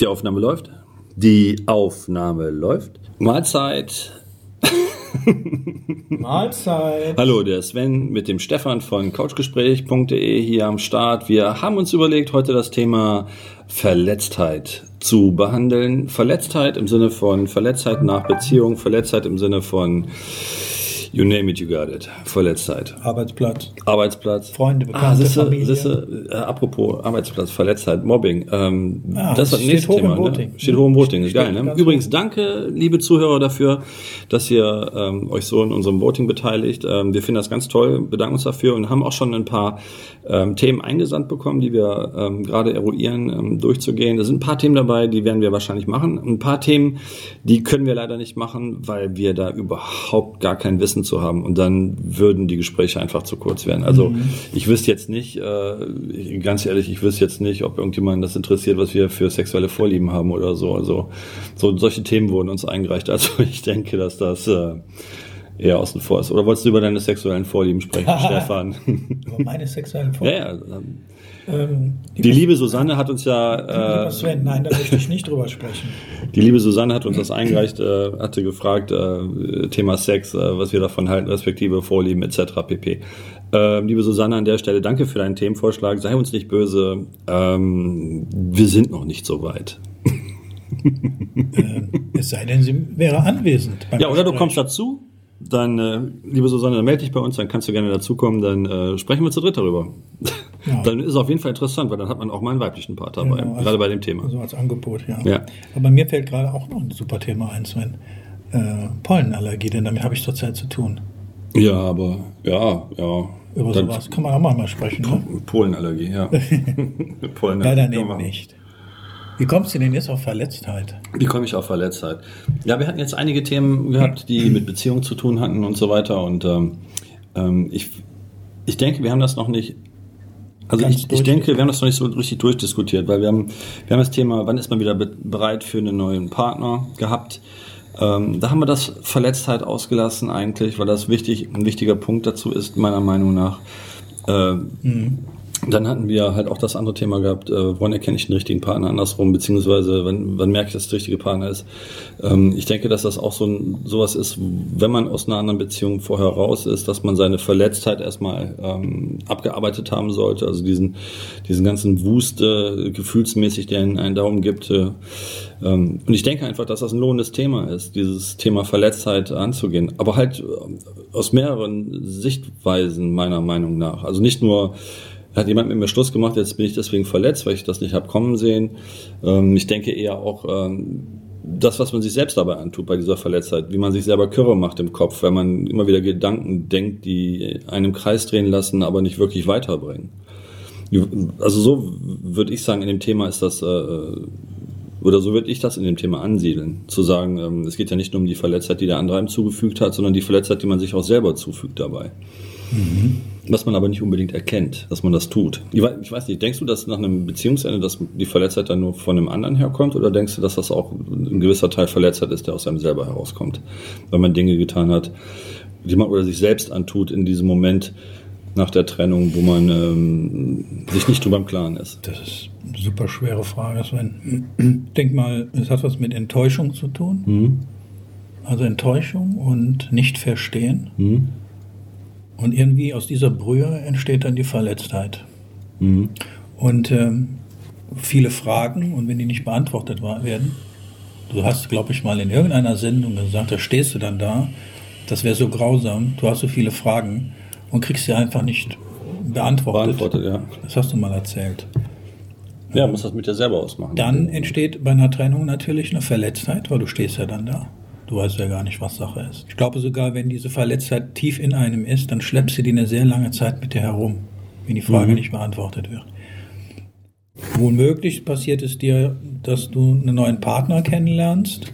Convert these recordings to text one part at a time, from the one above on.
Die Aufnahme läuft. Die Aufnahme läuft. Mahlzeit. Mahlzeit. Hallo, der Sven mit dem Stefan von couchgespräch.de hier am Start. Wir haben uns überlegt, heute das Thema Verletztheit zu behandeln. Verletztheit im Sinne von Verletztheit nach Beziehung, Verletztheit im Sinne von You name it, you got it. Verletztheit. Arbeitsplatz. Arbeitsplatz. Freunde, Bekannte, ah, siehste, Familie. Siehste, äh, apropos Arbeitsplatz, Verletztheit, Mobbing. Ähm, Ah, das ist das nächste Thema. Ne? Steht hoch im Voting, ist geil. Ne? Übrigens, danke, liebe Zuhörer, dafür, dass ihr ähm, euch so in unserem Voting beteiligt. Ähm, wir finden das ganz toll, bedanken uns dafür und haben auch schon ein paar ähm, Themen eingesandt bekommen, die wir ähm, gerade eruieren, ähm, durchzugehen. Da sind ein paar Themen dabei, die werden wir wahrscheinlich machen. Ein paar Themen, die können wir leider nicht machen, weil wir da überhaupt gar kein Wissen zu haben. Und dann würden die Gespräche einfach zu kurz werden. Also ich wüsste jetzt nicht, äh, ganz ehrlich, ich wüsste jetzt nicht, ob irgendjemand das interessiert, was wir für sexuelle Vorlieben haben oder so. Also so solche Themen wurden uns eingereicht. Also ich denke, dass das äh, eher außen vor ist. Oder wolltest du über deine sexuellen Vorlieben sprechen, Stefan? Über meine sexuellen ja, Vorlieben. ja. ähm, Ähm, Die liebe Susanne hat uns ja, äh, Sven, nein, da möchte ich nicht drüber sprechen. die liebe Susanne hat uns das eingereicht, äh, hatte gefragt, äh, Thema Sex, äh, was wir davon halten, respektive Vorlieben etc. pp. Ähm, liebe Susanne, an der Stelle danke für deinen Themenvorschlag. Sei uns nicht böse. Ähm, wir sind noch nicht so weit. Ähm, es sei denn, sie wäre anwesend. Ja, oder du Gespräch. kommst dazu. Dann, äh, liebe Susanne, dann melde dich bei uns, dann kannst du gerne dazukommen, dann äh, sprechen wir zu dritt darüber. Ja. Dann ist es auf jeden Fall interessant, weil dann hat man auch mal einen weiblichen Part dabei, Genau, also- gerade bei dem Thema. So als Angebot, ja. Ja. Aber mir fällt gerade auch noch ein super Thema ein, Sven. Äh, Pollenallergie, denn damit habe ich zurzeit zu tun. Ja, aber ja, ja. Über Dann- sowas kann man auch mal, mal sprechen. Ne? Polenallergie, ja. Polenallergie. Leider eben nicht. Wie kommst du denn jetzt auf Verletztheit? Wie komme ich auf Verletztheit? Ja, wir hatten jetzt einige Themen gehabt, die mit Beziehung zu tun hatten und so weiter. Und ähm, ähm, ich, ich denke, wir haben das noch nicht. Also ich, ich denke, wir haben das noch nicht so richtig durchdiskutiert, weil wir haben, wir haben das Thema, wann ist man wieder be bereit für einen neuen Partner gehabt. Ähm, da haben wir das Verletztheit ausgelassen eigentlich, weil das wichtig, ein wichtiger Punkt dazu ist, meiner Meinung nach. Ähm, Dann hatten wir halt auch das andere Thema gehabt, äh, wann erkenne ich den richtigen Partner andersrum, beziehungsweise wann, wann merke ich, dass der richtige Partner ist. Ähm, ich denke, dass das auch so ein, sowas ist, wenn man aus einer anderen Beziehung vorher raus ist, dass man seine Verletztheit erstmal ähm, abgearbeitet haben sollte, also diesen, diesen ganzen Wust äh, gefühlsmäßig, der einen, einen Daumen gibt. Äh, ähm, und ich denke einfach, dass das ein lohnendes Thema ist, dieses Thema Verletztheit anzugehen, aber halt äh, aus mehreren Sichtweisen meiner Meinung nach. Also nicht nur hat jemand mit mir Schluss gemacht, jetzt bin ich deswegen verletzt, weil ich das nicht habe kommen sehen. Ähm, ich denke eher auch ähm, das, was man sich selbst dabei antut bei dieser Verletztheit, wie man sich selber Kürre macht im Kopf, wenn man immer wieder Gedanken denkt, die einen im Kreis drehen lassen, aber nicht wirklich weiterbringen. Also so würde ich sagen, in dem Thema ist das, äh, oder so würde ich das in dem Thema ansiedeln. Zu sagen, ähm, es geht ja nicht nur um die Verletztheit, die der andere einem zugefügt hat, sondern die Verletztheit, die man sich auch selber zufügt dabei. Was man aber nicht unbedingt erkennt, dass man das tut. Ich wei- ich weiß nicht, denkst du, dass nach einem Beziehungsende, dass die Verletztheit dann nur von einem anderen herkommt oder denkst du, dass das auch ein gewisser Teil Verletztheit ist, der aus einem selber herauskommt? Wenn man Dinge getan hat, die man oder sich selbst antut in diesem Moment nach der Trennung, wo man ähm, sich nicht drüber im Klaren ist. Das ist eine super schwere Frage, Sven. Denk mal, es hat was mit Enttäuschung zu tun. Mhm. Also Enttäuschung und nicht verstehen. Mhm. Und irgendwie aus dieser Brühe entsteht dann die Verletztheit. Mhm. Und ähm, viele Fragen, und wenn die nicht beantwortet werden, du hast, glaube ich, mal in irgendeiner Sendung gesagt, da stehst du dann da, das wäre so grausam, du hast so viele Fragen und kriegst sie einfach nicht beantwortet. Beantwortet, ja. Das hast du mal erzählt. Ja, muss das mit dir selber ausmachen. Dann entsteht bei einer Trennung natürlich eine Verletztheit, weil du stehst ja dann da. Du weißt ja gar nicht, was Sache ist. Ich glaube sogar, wenn diese Verletztheit tief in einem ist, dann schleppst du die eine sehr lange Zeit mit dir herum, wenn die Frage Mhm. nicht beantwortet wird. Womöglich passiert es dir, dass du einen neuen Partner kennenlernst.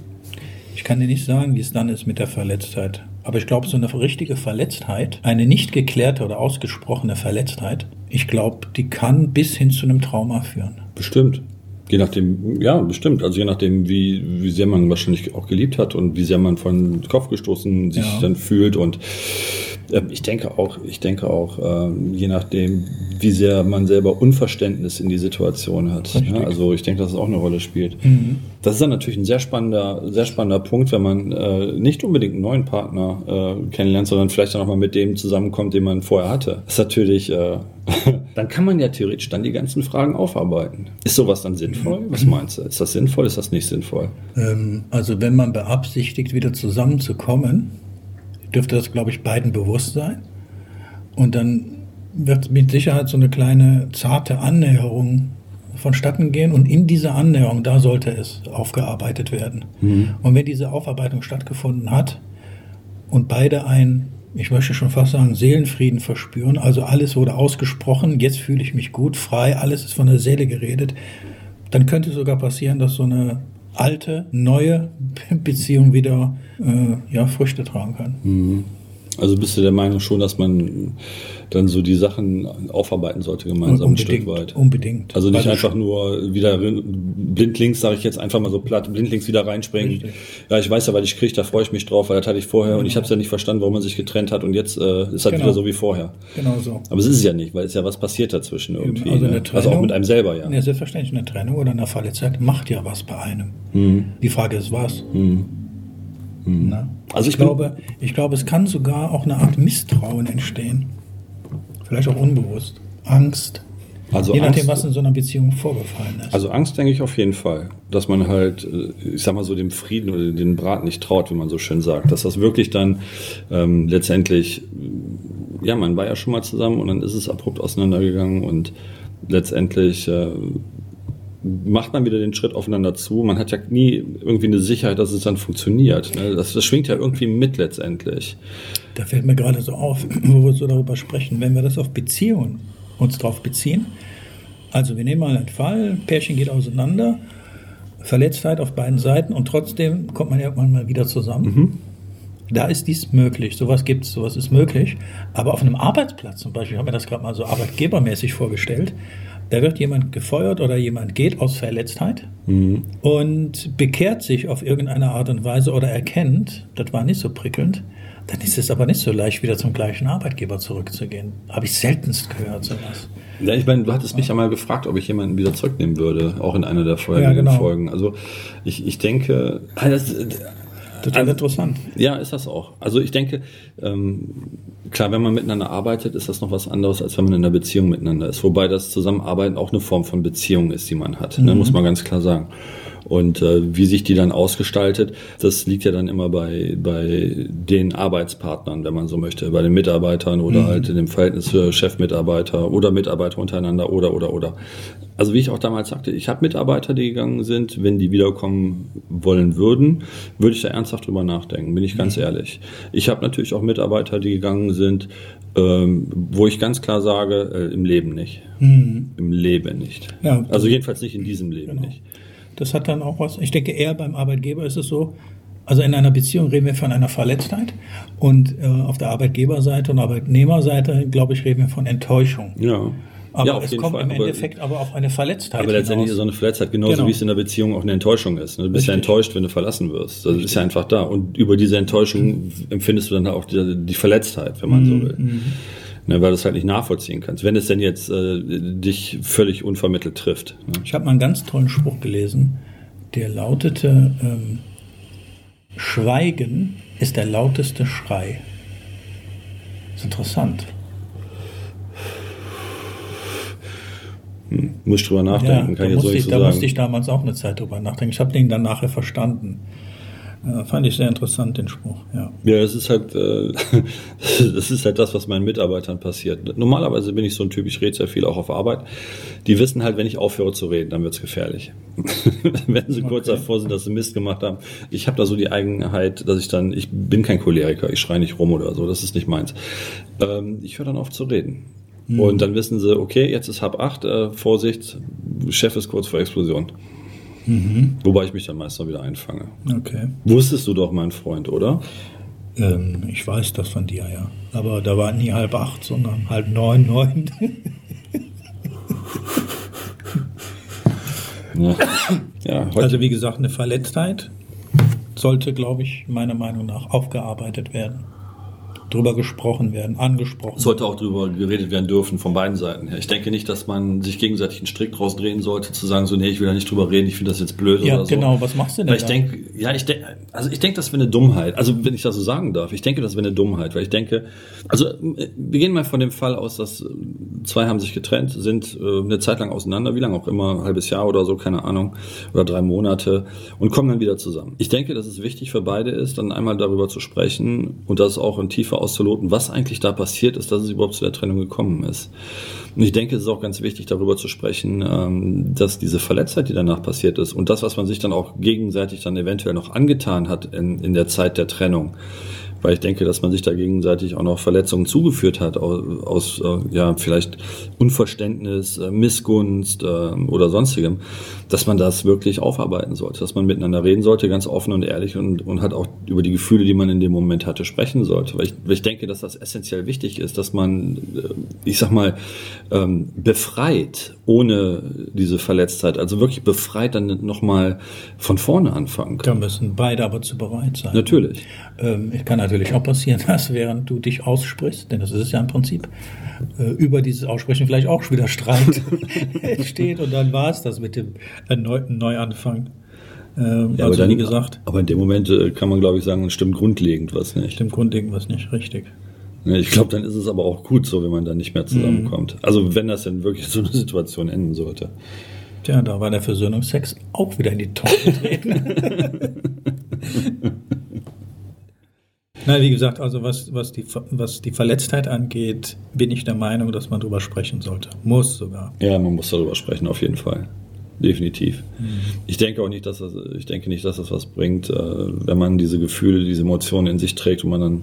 Ich kann dir nicht sagen, wie es dann ist mit der Verletztheit. Aber ich glaube, so eine richtige Verletztheit, eine nicht geklärte oder ausgesprochene Verletztheit, ich glaube, die kann bis hin zu einem Trauma führen. Bestimmt. Je nachdem, ja, bestimmt. Also je nachdem, wie, wie sehr man wahrscheinlich auch geliebt hat und wie sehr man von Kopf gestoßen sich Ja. dann fühlt und ich denke auch, ich denke auch, ähm, je nachdem, wie sehr man selber Unverständnis in die Situation hat. Ja, also ich denke, dass es auch eine Rolle spielt. Mhm. Das ist dann natürlich ein sehr spannender, sehr spannender Punkt, wenn man äh, nicht unbedingt einen neuen Partner äh, kennenlernt, sondern vielleicht dann auch mal mit dem zusammenkommt, den man vorher hatte. Das ist natürlich, äh, dann kann man ja theoretisch dann die ganzen Fragen aufarbeiten. Ist sowas dann sinnvoll? Was meinst du? Ist das sinnvoll? Ist das nicht sinnvoll? Ähm, also wenn man beabsichtigt, wieder zusammenzukommen, dürfte das, glaube ich, beiden bewusst sein. Und dann wird mit Sicherheit so eine kleine zarte Annäherung vonstatten gehen und in dieser Annäherung, da sollte es aufgearbeitet werden. Mhm. Und wenn diese Aufarbeitung stattgefunden hat und beide ein, ich möchte schon fast sagen, Seelenfrieden verspüren, also alles wurde ausgesprochen, jetzt fühle ich mich gut, frei, alles ist von der Seele geredet, dann könnte sogar passieren, dass so eine alte, neue Beziehung wieder äh, ja, Früchte tragen kann. Mhm. Also bist du der Meinung schon, dass man dann so die Sachen aufarbeiten sollte gemeinsam ein Stück weit? Unbedingt. Also nicht einfach nur wieder blindlings, sage ich jetzt einfach mal so platt, blindlings wieder reinspringen. Richtig. Ja, ich weiß ja, weil ich kriege, da freue ich mich drauf, weil das hatte ich vorher genau. und ich habe es ja nicht verstanden, warum man sich getrennt hat und jetzt äh, ist halt genau. wieder so wie vorher. Genau so. Aber es ist es ja nicht, weil es ja was passiert dazwischen irgendwie. Also, Trennung, ne? also auch mit einem selber, ja. Ja, selbstverständlich eine Trennung oder eine Verletztheit macht ja was bei einem. Mhm. Die Frage ist was. Mhm. Mhm. Also ich, ich glaube, ich glaube, es kann sogar auch eine Art Misstrauen entstehen. Vielleicht auch unbewusst. Angst. Also Je nachdem, Angst, was in so einer Beziehung vorgefallen ist. Also Angst denke ich auf jeden Fall, dass man halt, äh, ich sag mal so, dem Frieden oder den Brat nicht traut, wie man so schön sagt. Dass das wirklich dann ähm, letztendlich, ja, man war ja schon mal zusammen und dann ist es abrupt auseinandergegangen und letztendlich äh, macht man wieder den Schritt aufeinander zu. Man hat ja nie irgendwie eine Sicherheit, dass es dann funktioniert. Ne? Das, das schwingt ja irgendwie mit letztendlich. Da fällt mir gerade so auf, wo wir so darüber sprechen, wenn wir das auf Beziehungen uns drauf beziehen. Also wir nehmen mal einen Fall, Pärchen geht auseinander, Verletztheit auf beiden Seiten und trotzdem kommt man irgendwann mal wieder zusammen. Mhm. Da ist dies möglich, sowas gibt es, sowas ist möglich. Aber auf einem Arbeitsplatz zum Beispiel, ich habe mir das gerade mal so arbeitgebermäßig vorgestellt, da wird jemand gefeuert oder jemand geht aus Verletztheit mhm. und bekehrt sich auf irgendeine Art und Weise oder erkennt, das war nicht so prickelnd, dann ist es aber nicht so leicht, wieder zum gleichen Arbeitgeber zurückzugehen. Habe ich seltenst gehört, sowas. Ja, ich meine, du hattest mich ja mal gefragt, ob ich jemanden wieder zurücknehmen würde, auch in einer der vorherigen ja, genau. Folgen. Also ich, ich denke, das, Total also, interessant. Ja, ist das auch. Also ich denke, ähm, klar, wenn man miteinander arbeitet, ist das noch was anderes, als wenn man in einer Beziehung miteinander ist. Wobei das Zusammenarbeiten auch eine Form von Beziehung ist, die man hat. Ne, mhm. Ne, muss man ganz klar sagen. Und äh, wie sich die dann ausgestaltet, das liegt ja dann immer bei, bei den Arbeitspartnern, wenn man so möchte, bei den Mitarbeitern oder mhm. halt in dem Verhältnis für Chefmitarbeiter oder Mitarbeiter untereinander oder oder oder. Also wie ich auch damals sagte, ich habe Mitarbeiter, die gegangen sind. Wenn die wiederkommen wollen würden, würde ich da ernsthaft drüber nachdenken, bin ich ganz mhm. ehrlich. Ich habe natürlich auch Mitarbeiter, die gegangen sind, ähm, wo ich ganz klar sage, äh, im Leben nicht. Mhm. Im Leben nicht. Ja, also jedenfalls nicht in diesem Leben genau. nicht. Das hat dann auch was. Ich denke, eher beim Arbeitgeber ist es so, also in einer Beziehung reden wir von einer Verletztheit und äh, auf der Arbeitgeberseite und Arbeitnehmerseite, glaube ich, reden wir von Enttäuschung. Ja. Aber ja, es kommt Fall. im Endeffekt aber, aber auf eine Verletztheit. Aber letztendlich ist so eine Verletztheit genauso genau. wie es in der Beziehung auch eine Enttäuschung ist. Du bist Richtig. ja enttäuscht, wenn du verlassen wirst. Das ist ja einfach da. Und über diese Enttäuschung empfindest du dann auch die, die Verletztheit, wenn man mhm. so will. Ne, weil du es halt nicht nachvollziehen kannst, wenn es denn jetzt äh, dich völlig unvermittelt trifft. Ne? Ich habe mal einen ganz tollen Spruch gelesen, der lautete, ähm, Schweigen ist der lauteste Schrei. Das ist interessant. Hm, muss ich drüber nachdenken, ja, kann ich jetzt so nicht so Da musste ich damals auch eine Zeit drüber nachdenken. Ich habe den dann nachher verstanden. Ja, fand ich sehr interessant, den Spruch. Ja, ja das ist halt, äh, das ist halt das, was meinen Mitarbeitern passiert. Normalerweise bin ich so ein Typ, ich rede sehr viel auch auf Arbeit. Die wissen halt, wenn ich aufhöre zu reden, dann wird's gefährlich. wenn sie okay. kurz davor sind, dass sie Mist gemacht haben. Ich habe da so die Eigenheit, dass ich dann, ich bin kein Choleriker, ich schreie nicht rum oder so, das ist nicht meins. Ähm, ich höre dann auf zu reden. Mhm. Und dann wissen sie, okay, jetzt ist halb acht, äh, Vorsicht, Chef ist kurz vor Explosion. Mhm. Wobei ich mich dann meist noch wieder einfange. Okay. Wusstest du doch, mein Freund, oder? Ähm, ich weiß das von dir, ja. Aber da war nie halb acht, sondern halb neun, neun. ja. ja also wie gesagt, eine Verletztheit sollte, glaube ich, meiner Meinung nach aufgearbeitet werden. Drüber gesprochen werden, angesprochen. Sollte auch drüber geredet werden dürfen von beiden Seiten her. Ich denke nicht, dass man sich gegenseitig einen Strick draus drehen sollte, zu sagen, so, nee, ich will da nicht drüber reden, ich finde das jetzt blöd ja, oder so. genau, was machst du denn Weil ich denke, ja, ich denke, also ich denke, das wäre eine Dummheit. Also, wenn ich das so sagen darf, ich denke, das wäre eine Dummheit, weil ich denke, also, äh, wir gehen mal von dem Fall aus, dass äh, zwei haben sich getrennt, sind äh, eine Zeit lang auseinander, wie lange auch immer, ein halbes Jahr oder so, keine Ahnung, oder drei Monate und kommen dann wieder zusammen. Ich denke, dass es wichtig für beide ist, dann einmal darüber zu sprechen und das auch in Auszuloten, was eigentlich da passiert ist, dass es überhaupt zu der Trennung gekommen ist. Und ich denke, es ist auch ganz wichtig, darüber zu sprechen, ähm, dass diese Verletztheit, die danach passiert ist und das, was man sich dann auch gegenseitig dann eventuell noch angetan hat in, in der Zeit der Trennung, weil ich denke, dass man sich da gegenseitig auch noch Verletzungen zugeführt hat aus, aus äh, ja vielleicht Unverständnis, äh, Missgunst äh, oder sonstigem, dass man das wirklich aufarbeiten sollte, dass man miteinander reden sollte, ganz offen und ehrlich und, und halt auch über die Gefühle, die man in dem Moment hatte, sprechen sollte. Weil ich, weil ich denke, dass das essentiell wichtig ist, dass man, äh, ich sag mal, ähm, befreit ohne diese Verletztheit, also wirklich befreit dann nochmal von vorne anfangen Da kann. müssen beide aber zu bereit sein. Natürlich. Ähm, es kann natürlich auch passieren, dass während du dich aussprichst, denn das ist es ja im Prinzip, äh, über dieses Aussprechen vielleicht auch schon wieder Streit entsteht und dann war es das mit dem erneuten Neuanfang. Ähm, Ja, also aber dann, wie gesagt, aber in dem Moment äh, kann man, glaube ich, sagen, es stimmt grundlegend was nicht. dem Grund irgendwas nicht richtig. Ich glaube, dann ist es aber auch gut so, wenn man dann nicht mehr zusammenkommt. Also wenn das denn wirklich so eine Situation enden sollte. Tja, da war der Versöhnungsex auch wieder in die Tonne getreten. Na, wie gesagt, also was, was, die, was die Verletztheit angeht, bin ich der Meinung, dass man drüber sprechen sollte. Muss sogar. Ja, man muss darüber sprechen, auf jeden Fall. Definitiv. Ich denke auch nicht, dass das, ich denke nicht, dass das was bringt, äh, wenn man diese Gefühle, diese Emotionen in sich trägt und man dann,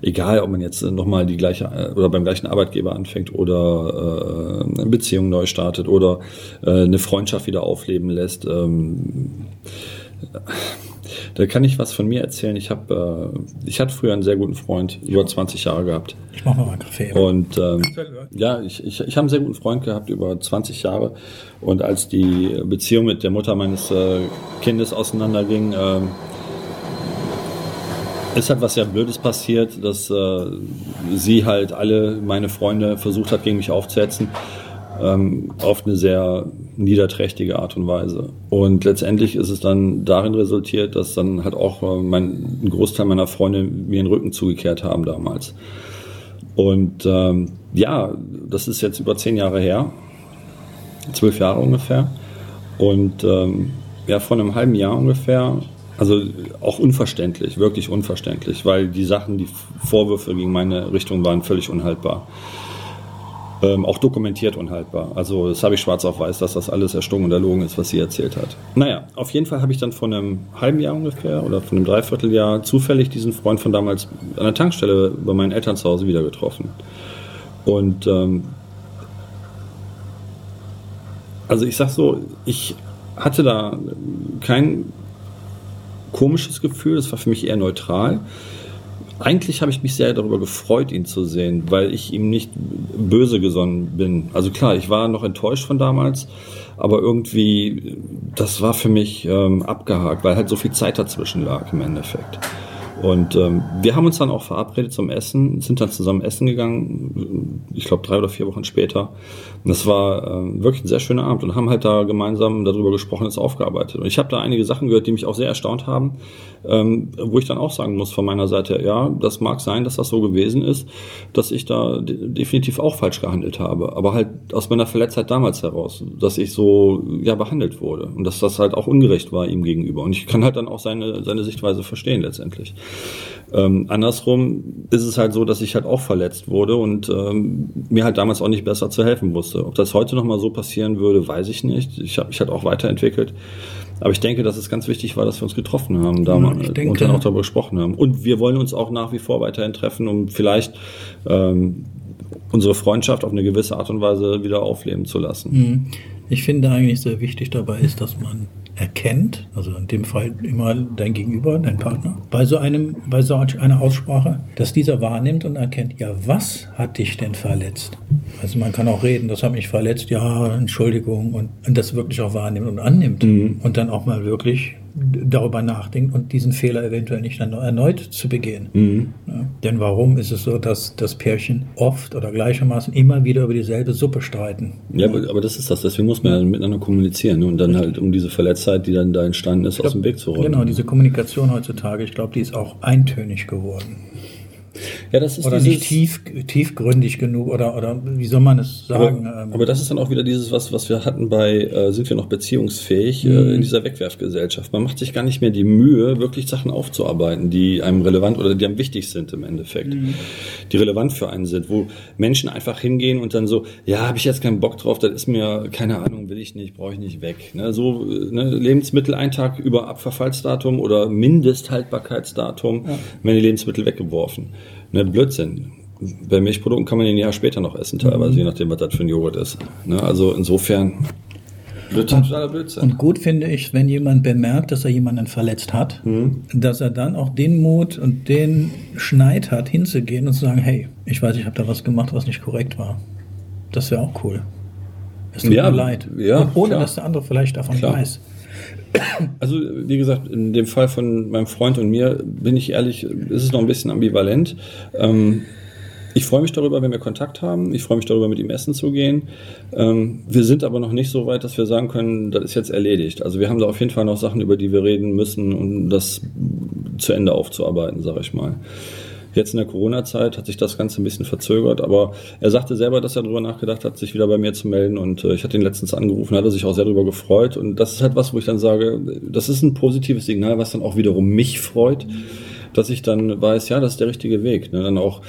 egal ob man jetzt nochmal die gleiche äh, oder beim gleichen Arbeitgeber anfängt oder äh, eine Beziehung neu startet oder eine Freundschaft wieder aufleben lässt. Ähm, da kann ich was von mir erzählen. Ich habe, äh, ich hatte früher einen sehr guten Freund, über 20 Jahre gehabt. Ich mache mal einen Kaffee. Und ähm, ja, ich, ich, ich habe einen sehr guten Freund gehabt über 20 Jahre. Und als die Beziehung mit der Mutter meines äh, Kindes auseinanderging, ähm, ist halt was sehr Blödes passiert, dass äh, sie halt alle meine Freunde versucht hat, gegen mich aufzuhetzen. Ähm, auf eine sehr niederträchtige Art und Weise. Und letztendlich ist es dann darin resultiert, dass dann halt auch äh, mein, ein Großteil meiner Freunde mir den Rücken zugekehrt haben damals. Und ähm, ja, das ist jetzt über zehn Jahre her, zwölf Jahre ungefähr. Und ähm, ja, vor einem halben Jahr ungefähr, also auch unverständlich, wirklich unverständlich, weil die Sachen, die Vorwürfe gegen meine Richtung waren völlig unhaltbar. Ähm, auch dokumentiert unhaltbar. Also das habe ich schwarz auf weiß, dass das alles erstungen und erlogen ist, was sie erzählt hat. Naja, auf jeden Fall habe ich dann vor einem halben Jahr ungefähr oder von einem Dreivierteljahr zufällig diesen Freund von damals an der Tankstelle bei meinen Eltern zu Hause wieder getroffen. Und ähm, also ich sag so, ich hatte da kein komisches Gefühl, es war für mich eher neutral. Eigentlich habe ich mich sehr darüber gefreut, ihn zu sehen, weil ich ihm nicht böse gesonnen bin. Also klar, ich war noch enttäuscht von damals, aber irgendwie, das war für mich ähm, abgehakt, weil halt so viel Zeit dazwischen lag im Endeffekt. Und ähm, wir haben uns dann auch verabredet zum Essen, sind dann zusammen essen gegangen, ich glaube drei oder vier Wochen später. Und das war ähm, wirklich ein sehr schöner Abend und haben halt da gemeinsam darüber gesprochen, das aufgearbeitet. Und ich habe da einige Sachen gehört, die mich auch sehr erstaunt haben, ähm, wo ich dann auch sagen muss von meiner Seite, ja, das mag sein, dass das so gewesen ist, dass ich da de definitiv auch falsch gehandelt habe. Aber halt aus meiner Verletztheit damals heraus, dass ich so ja behandelt wurde und dass das halt auch ungerecht war ihm gegenüber. Und ich kann halt dann auch seine, seine Sichtweise verstehen letztendlich. Ähm, andersrum ist es halt so, dass ich halt auch verletzt wurde und ähm, mir halt damals auch nicht besser zu helfen wusste. Ob das heute nochmal so passieren würde, weiß ich nicht. Ich habe mich halt auch weiterentwickelt. Aber ich denke, dass es ganz wichtig war, dass wir uns getroffen haben damals denke- und dann auch darüber gesprochen haben. Und wir wollen uns auch nach wie vor weiterhin treffen, um vielleicht ähm, unsere Freundschaft auf eine gewisse Art und Weise wieder aufleben zu lassen. Mhm. Ich finde eigentlich sehr wichtig dabei ist, dass man erkennt, also in dem Fall immer dein Gegenüber, dein Partner, bei so einem, bei so einer Aussprache, dass dieser wahrnimmt und erkennt, ja, was hat dich denn verletzt? Also man kann auch reden, das hat mich verletzt, ja, Entschuldigung, und, und das wirklich auch wahrnimmt und annimmt mhm. und dann auch mal wirklich darüber nachdenkt und diesen Fehler eventuell nicht erneut zu begehen. Mhm. Ja, denn warum ist es so, dass das Pärchen oft oder gleichermaßen immer wieder über dieselbe Suppe streiten? Ja, aber, aber das ist das. Deswegen muss man ja miteinander kommunizieren ne? und dann halt um diese Verletztheit, die dann da entstanden ist, glaub, aus dem Weg zu räumen. Genau, diese Kommunikation heutzutage, ich glaube, die ist auch eintönig geworden. Ja, das ist oder nicht tief, tiefgründig genug oder, oder wie soll man es sagen? Aber, ähm, aber, das ist dann auch wieder dieses, was, was wir hatten bei äh, Sind wir noch beziehungsfähig äh, mhm. in dieser Wegwerfgesellschaft. Man macht sich gar nicht mehr die Mühe, wirklich Sachen aufzuarbeiten, die einem relevant oder die einem wichtig sind im Endeffekt. Mhm. Die relevant für einen sind, wo Menschen einfach hingehen und dann so, ja, habe ich jetzt keinen Bock drauf, das ist mir, keine Ahnung, will ich nicht, brauche ich nicht weg. Ne? So ne? Lebensmittel ein Tag über Abverfallsdatum oder Mindesthaltbarkeitsdatum, ja. werden die Lebensmittel weggeworfen ne, Blödsinn. Bei Milchprodukten kann man den ein Jahr später noch essen, teilweise, mhm. je nachdem, was das für ein Joghurt ist. Ne, also insofern Blödsinn, totaler Blödsinn. Und gut finde ich, wenn jemand bemerkt, dass er jemanden verletzt hat, mhm. dass er dann auch den Mut und den Schneid hat, hinzugehen und zu sagen, hey, ich weiß, ich habe da was gemacht, was nicht korrekt war. Das wäre auch cool. Es tut ja, mir leid. Ja, und ohne, klar. dass der andere vielleicht davon klar. weiß. Also, wie gesagt, in dem Fall von meinem Freund und mir, bin ich ehrlich, ist es noch ein bisschen ambivalent. Ähm, ich freue mich darüber, wenn wir Kontakt haben. Ich freue mich darüber, mit ihm essen zu gehen. Ähm, wir sind aber noch nicht so weit, dass wir sagen können, das ist jetzt erledigt. Also wir haben da auf jeden Fall noch Sachen, über die wir reden müssen, um das zu Ende aufzuarbeiten, sage ich mal. Jetzt in der Corona-Zeit hat sich das Ganze ein bisschen verzögert, aber er sagte selber, dass er darüber nachgedacht hat, sich wieder bei mir zu melden und äh, ich hatte ihn letztens angerufen, hat er sich auch sehr darüber gefreut und das ist halt was, wo ich dann sage, das ist ein positives Signal, was dann auch wiederum mich freut, dass ich dann weiß, ja, das ist der richtige Weg. Ne? Dann auch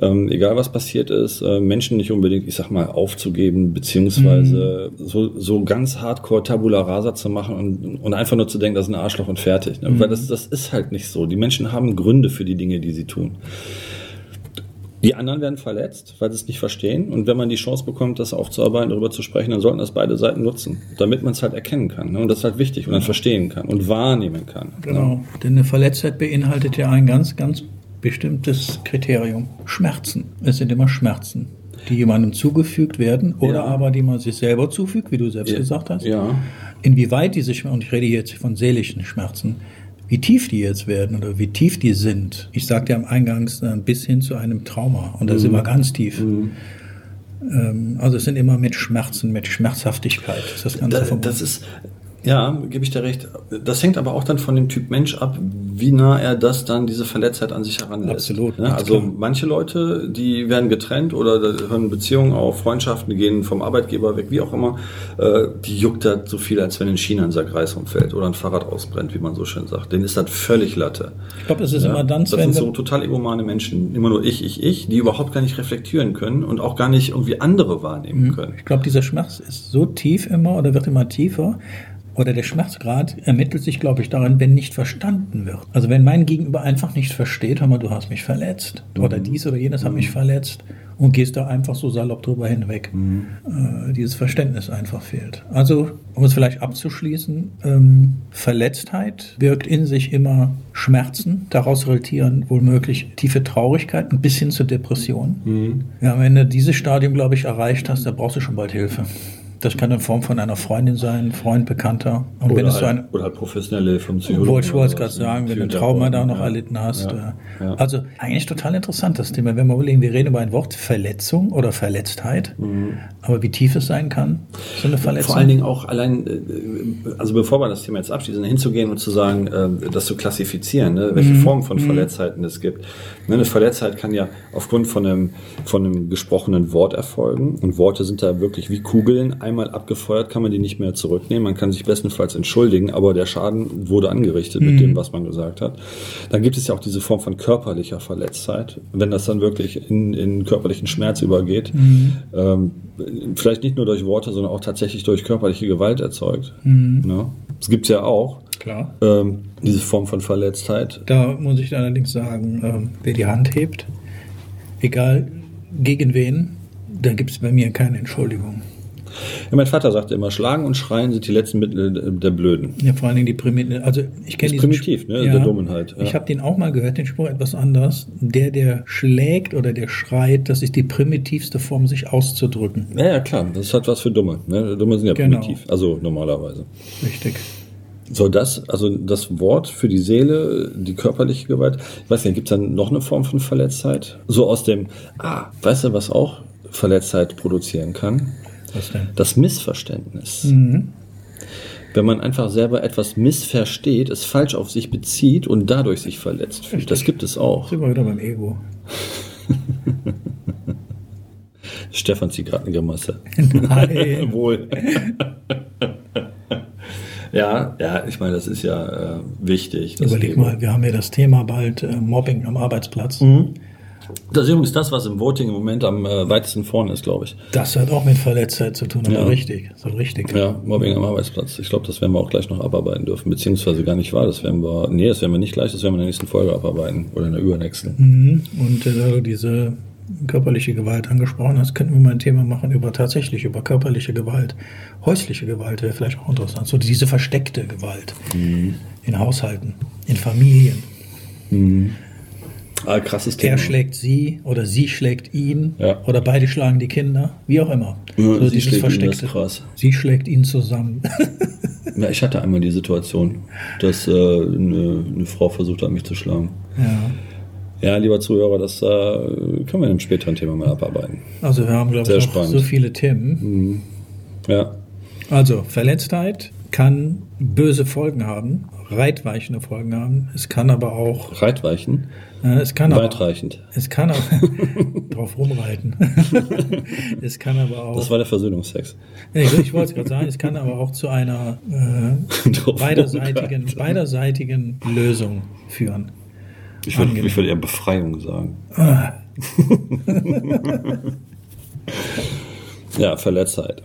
ähm, egal was passiert ist, äh, Menschen nicht unbedingt, ich sag mal, aufzugeben, beziehungsweise mhm. so, so ganz hardcore Tabula Rasa zu machen und, und einfach nur zu denken, das ist ein Arschloch und fertig. Ne? Mhm. Weil das, das ist halt nicht so. Die Menschen haben Gründe für die Dinge, die sie tun. Die anderen werden verletzt, weil sie es nicht verstehen. Und wenn man die Chance bekommt, das aufzuarbeiten, darüber zu sprechen, dann sollten das beide Seiten nutzen, damit man es halt erkennen kann. Ne? Und das ist halt wichtig und dann verstehen kann und wahrnehmen kann. Ne? Genau. Ne? Denn eine Verletztheit beinhaltet ja ein ganz, ganz bestimmtes Kriterium. Schmerzen. Es sind immer Schmerzen, die jemandem zugefügt werden oder ja. aber die man sich selber zufügt, wie du selbst ja. gesagt hast. Ja. Inwieweit diese Schmerzen, und ich rede jetzt von seelischen Schmerzen, wie tief die jetzt werden oder wie tief die sind. Ich sagte ja am Eingangs bis hin zu einem Trauma und da mhm. sind wir ganz tief. Mhm. Ähm, also es sind immer mit Schmerzen, mit Schmerzhaftigkeit. Ist das Ganze da, das ist ja, gebe ich dir recht. Das hängt aber auch dann von dem Typ Mensch ab, wie nah er das dann, diese Verletztheit an sich heranlässt. Absolut. Ja, also klar. manche Leute, die werden getrennt oder hören Beziehungen auf, Freundschaften, gehen vom Arbeitgeber weg, wie auch immer. Äh, die juckt das so viel, als wenn in China ein Sack Reis umfällt oder ein Fahrrad ausbrennt, wie man so schön sagt. Denen ist das völlig Latte. Ich glaube, das ist ja, immer dann, Das sind so total egomane Menschen. Immer nur ich, ich, ich, die überhaupt gar nicht reflektieren können und auch gar nicht irgendwie andere wahrnehmen mhm. können. Ich glaube, dieser Schmerz ist so tief immer oder wird immer tiefer, oder der Schmerzgrad ermittelt sich, glaube ich, daran, wenn nicht verstanden wird. Also wenn mein Gegenüber einfach nicht versteht, hör mal, du hast mich verletzt mhm. oder dies oder jenes mhm. hat mich verletzt und gehst da einfach so salopp drüber hinweg. Mhm. Äh, dieses Verständnis einfach fehlt. Also, um es vielleicht abzuschließen, ähm, Verletztheit birgt in sich immer Schmerzen, daraus resultieren womöglich tiefe Traurigkeit bis hin zur Depression. Mhm. Ja, wenn du dieses Stadium, glaube ich, erreicht hast, dann brauchst du schon bald Hilfe. Das kann in Form von einer Freundin sein, Freund, Bekannter. Und oder, halt, so ein, oder halt professionelle vom Psychologen. Wollte ich wollte gerade sagen, wenn du ein Trauma da noch ja, erlitten hast. Ja, ja. Also eigentlich total interessant das Thema. Wenn wir überlegen, wir reden über ein Wort Verletzung oder Verletztheit, mhm. aber wie tief es sein kann, so eine Verletzung. Vor allen Dingen auch allein, äh, also bevor wir das Thema jetzt abschließen, hinzugehen und zu sagen, äh, das zu klassifizieren, ne, welche mhm. Formen von mhm. Verletztheiten es gibt. Ne, eine Verletztheit kann ja aufgrund von einem, von einem gesprochenen Wort erfolgen und Worte sind da wirklich wie Kugeln einmal abgefeuert, kann man die nicht mehr zurücknehmen. Man kann sich bestenfalls entschuldigen, aber der Schaden wurde angerichtet mhm. mit dem, was man gesagt hat. Dann gibt es ja auch diese Form von körperlicher Verletztheit, wenn das dann wirklich in, in körperlichen Schmerz übergeht. Mhm. Ähm, vielleicht nicht nur durch Worte, sondern auch tatsächlich durch körperliche Gewalt erzeugt. Mhm. Ne? Das gibt es ja auch. Klar. Ähm, diese Form von Verletztheit. Da muss ich allerdings sagen, ähm, wer die Hand hebt, egal gegen wen, da gibt es bei mir keine Entschuldigung. Ja, mein Vater sagte immer, Schlagen und Schreien sind die letzten Mittel der Blöden. Ja, vor allen Dingen die Primitiv. Also ich kenne primitiv, ne? Der Dummenheit, ja. Ich habe den auch mal gehört, den Spruch etwas anders. Der, der schlägt oder der schreit, das ist die primitivste Form, sich auszudrücken. Ja, ja, klar, das ist halt was für Dumme. Ne? Dumme sind ja Genau. primitiv, also normalerweise. Richtig. Soll das, also das Wort für die Seele, die körperliche Gewalt, ich weiß nicht, gibt es dann noch eine Form von Verletztheit? So aus dem, ah, weißt du, was auch Verletztheit produzieren kann? Denn? Das Missverständnis. Mhm. Wenn man einfach selber etwas missversteht, es falsch auf sich bezieht und dadurch sich verletzt fühlt. Das gibt es auch. Sind wir wieder beim Ego. Stefan zieht gerade eine Grimasse. Nein. Wohl. ja, ja, ich meine, das ist ja äh, wichtig. Überleg Ego. mal, wir haben ja das Thema bald äh, Mobbing am Arbeitsplatz. Mhm. Das ist übrigens das, was im Voting im Moment am äh, weitesten vorne ist, glaube ich. Das hat auch mit Verletztheit zu tun, aber Ja. richtig, so richtig. Ja, Mobbing am Arbeitsplatz. Ich glaube, das werden wir auch gleich noch abarbeiten dürfen, beziehungsweise gar nicht wahr. Das werden wir, nee, das werden wir nicht gleich, das werden wir in der nächsten Folge abarbeiten oder in der übernächsten. Mhm. Und äh, da du diese körperliche Gewalt angesprochen hast, könnten wir mal ein Thema machen über tatsächlich über körperliche Gewalt. Häusliche Gewalt wäre vielleicht auch interessant. So diese versteckte Gewalt in Haushalten, in Familien. Ah, krasses Thema. Er schlägt sie oder sie schlägt ihn Ja. oder beide schlagen die Kinder, wie auch immer. Ja, sie dieses schlägt ihn, Versteckte. krass. Sie schlägt ihn zusammen. Ja, ich hatte einmal die Situation, dass äh, eine, eine Frau versucht hat, mich zu schlagen. ja. Ja, lieber Zuhörer, das äh, können wir in einem späteren Thema mal abarbeiten. Also wir haben, glaube ich, so viele Themen. Ja, Also Verletztheit kann böse Folgen haben, weitreichende Folgen haben. Es kann aber auch, Reitweichen, äh, es kann aber, weitreichend. es kann auch drauf rumreiten. es kann aber auch, Das war der Versöhnungsex. ich, ich wollte es gerade sagen, es kann aber auch zu einer äh, beiderseitigen, beiderseitigen Lösung führen. Ich würde würd eher Befreiung sagen. ja, Verletztheit.